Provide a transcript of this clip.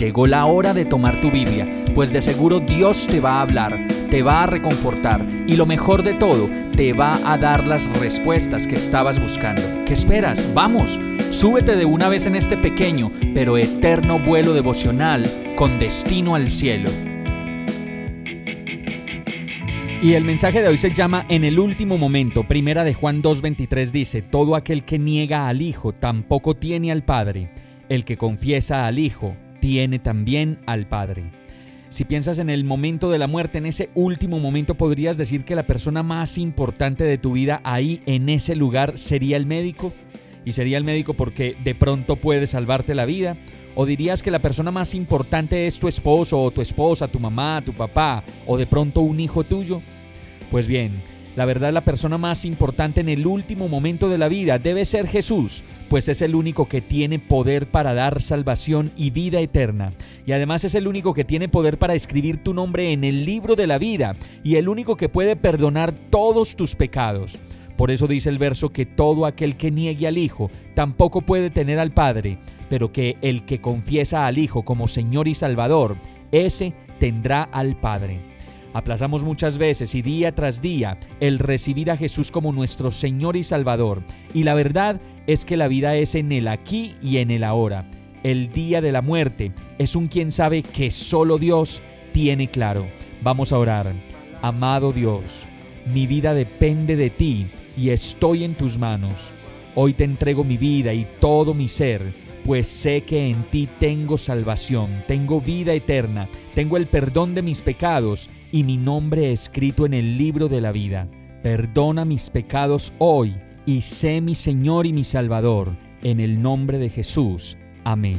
Llegó la hora de tomar tu Biblia, pues de seguro Dios te va a hablar, te va a reconfortar y lo mejor de todo, te va a dar las respuestas que estabas buscando. ¿Qué esperas? Vamos, súbete de una vez en este pequeño pero eterno vuelo devocional con destino al cielo. Y el mensaje de hoy se llama En el último momento. Primera de Juan 2.23 dice, Todo aquel que niega al Hijo tampoco tiene al Padre. El que confiesa al Hijo tiene también al Padre. Si piensas en el momento de la muerte, en ese último momento, podrías decir que la persona más importante de tu vida ahí, en ese lugar, sería el médico. Y sería el médico porque de pronto puede salvarte la vida. ¿O dirías que la persona más importante es tu esposo o tu esposa, tu mamá, tu papá o de pronto un hijo tuyo? Pues bien, la verdad la persona más importante en el último momento de la vida debe ser Jesús, pues es el único que tiene poder para dar salvación y vida eterna. Y además es el único que tiene poder para escribir tu nombre en el libro de la vida y el único que puede perdonar todos tus pecados. Por eso dice el verso que todo aquel que niegue al Hijo tampoco puede tener al Padre, pero que el que confiesa al Hijo como Señor y Salvador, ese tendrá al Padre. Aplazamos muchas veces y día tras día el recibir a Jesús como nuestro Señor y Salvador. Y la verdad es que la vida es en el aquí y en el ahora. El día de la muerte es un quien sabe que solo Dios tiene claro. Vamos a orar. Amado Dios, mi vida depende de ti y estoy en tus manos. Hoy te entrego mi vida y todo mi ser pues sé que en ti tengo salvación, tengo vida eterna, tengo el perdón de mis pecados y mi nombre escrito en el libro de la vida. Perdona mis pecados hoy y sé mi Señor y mi Salvador, en el nombre de Jesús. Amén.